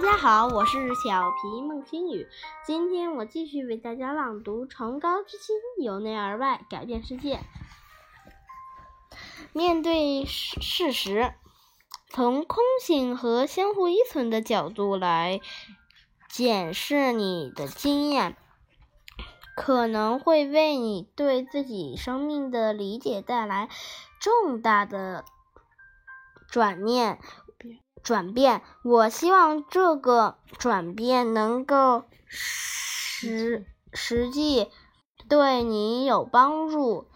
大家好，我是小皮孟星宇。今天我继续为大家朗读《崇高之心，由内而外改变世界》。面对事实，从空性和相互依存的角度来检视你的经验，可能会为你对自己生命的理解带来重大的转念。转变，我希望这个转变能够实实际对你有帮助，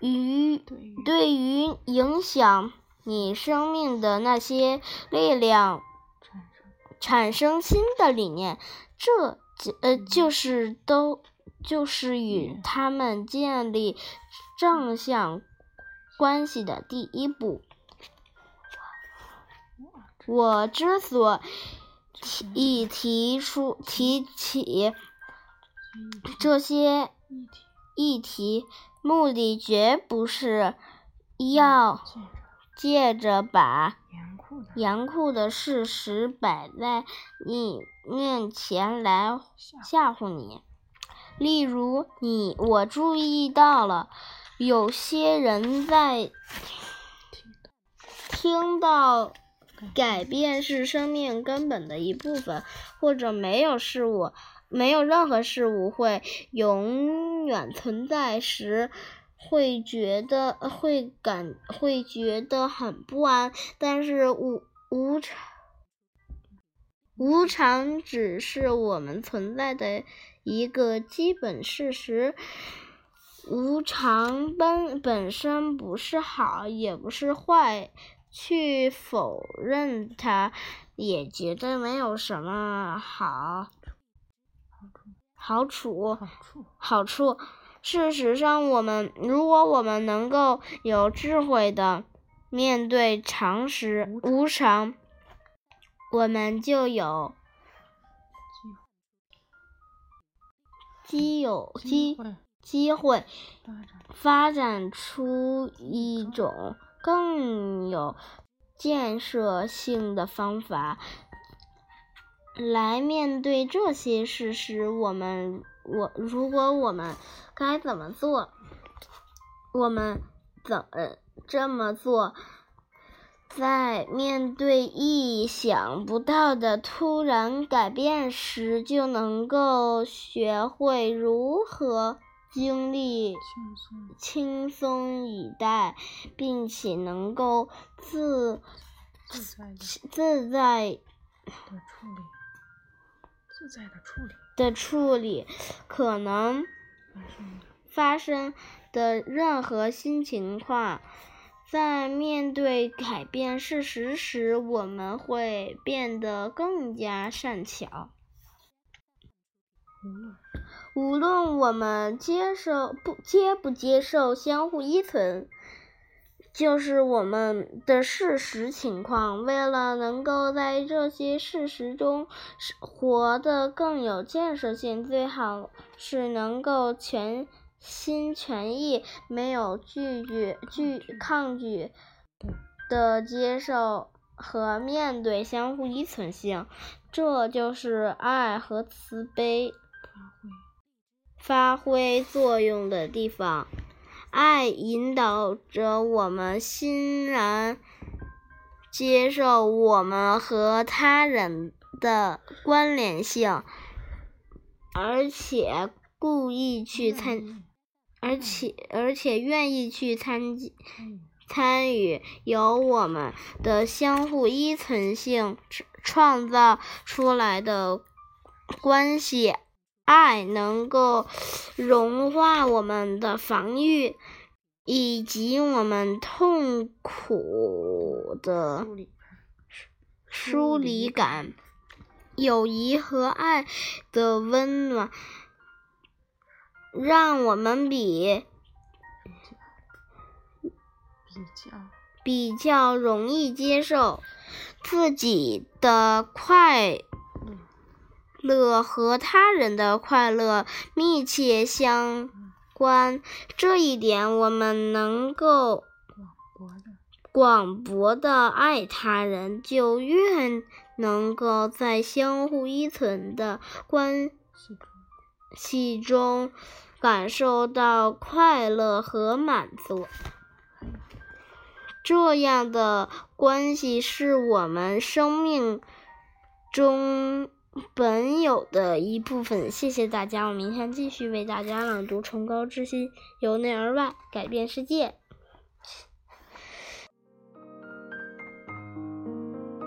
与对于影响你生命的那些力量产生新的理念，这呃就是都就是与他们建立正向关系的第一步。我之所以提出提起这些议题，目的绝不是要借着把严酷的事实摆在你面前来吓唬你。例如，你我注意到了有些人在听到。改变是生命根本的一部分，或者没有事物，没有任何事物会永远存在时，会觉得会感会觉得很不安。但是无无常无常只是我们存在的一个基本事实。无常本本身不是好，也不是坏。去否认它，也绝对没有什么好好处好处。事实上，我们如果我们能够有智慧的面对常识无常，我们就有机有机机会发展出一种。更有建设性的方法来面对这些事实。我们，我，如果我们该怎么做？我们怎这么做？在面对意想不到的突然改变时，就能够学会如何。经历轻松以待，并且能够自自在的处理，自在的处理的处理可能发生的任何新情况。在面对改变事实时，我们会变得更加善巧。无论我们接受不接不接受相互依存，就是我们的事实情况。为了能够在这些事实中活得更有建设性，最好是能够全心全意、没有拒绝、拒抗拒的接受和面对相互依存性。这就是爱和慈悲。发挥作用的地方，爱引导着我们欣然接受我们和他人的关联性，而且故意去参，而且而且愿意去参参与由我们的相互依存性创造出来的关系。爱能够融化我们的防御，以及我们痛苦的疏离感。友谊和爱的温暖，让我们比比较比较容易接受自己的快。乐和他人的快乐密切相关，这一点我们能够广博的爱他人，就越能够在相互依存的关系中感受到快乐和满足。这样的关系是我们生命中本有的一部分。谢谢大家，我明天继续为大家朗读《崇高之心》，由内而外改变世界。